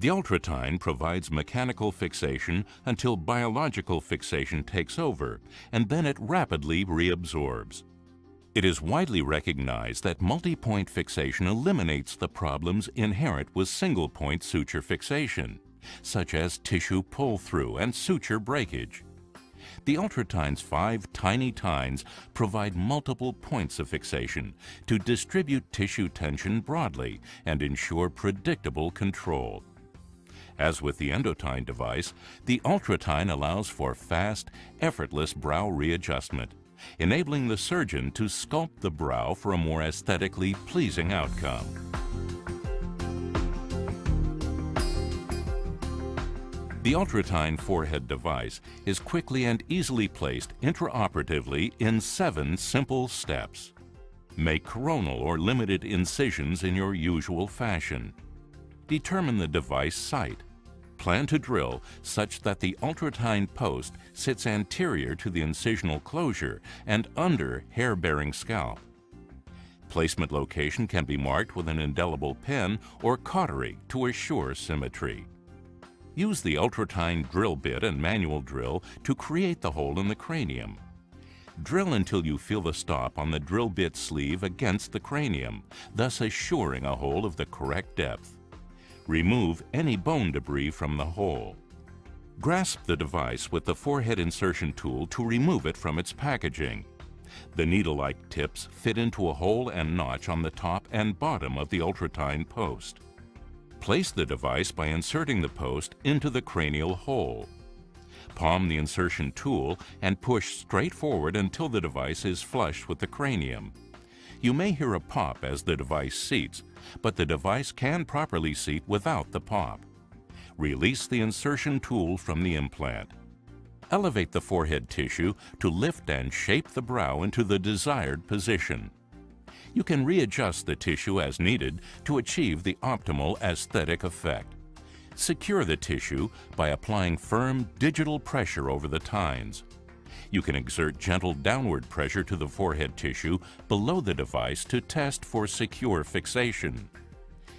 The ultratine provides mechanical fixation until biological fixation takes over, and then it rapidly reabsorbs. It is widely recognized that multi-point fixation eliminates the problems inherent with single-point suture fixation, such as tissue pull-through and suture breakage. The Ultratine's five tiny tines provide multiple points of fixation to distribute tissue tension broadly and ensure predictable control. As with the Endotine device, the Ultratine allows for fast, effortless brow readjustment, enabling the surgeon to sculpt the brow for a more aesthetically pleasing outcome. The Ultratine forehead device is quickly and easily placed intraoperatively in seven simple steps. Make coronal or limited incisions in your usual fashion. Determine the device site Plan to drill such that the ultratine post sits anterior to the incisional closure and under hair-bearing scalp. Placement location can be marked with an indelible pen or cautery to assure symmetry. Use the ultratine drill bit and manual drill to create the hole in the cranium. Drill until you feel the stop on the drill bit sleeve against the cranium, thus assuring a hole of the correct depth. Remove any bone debris from the hole. Grasp the device with the forehead insertion tool to remove it from its packaging. The needle-like tips fit into a hole and notch on the top and bottom of the ultratine post. Place the device by inserting the post into the cranial hole. Palm the insertion tool and push straight forward until the device is flush with the cranium. You may hear a pop as the device seats, but the device can properly seat without the pop. Release the insertion tool from the implant. Elevate the forehead tissue to lift and shape the brow into the desired position. You can readjust the tissue as needed to achieve the optimal aesthetic effect. Secure the tissue by applying firm digital pressure over the tines. You can exert gentle downward pressure to the forehead tissue below the device to test for secure fixation.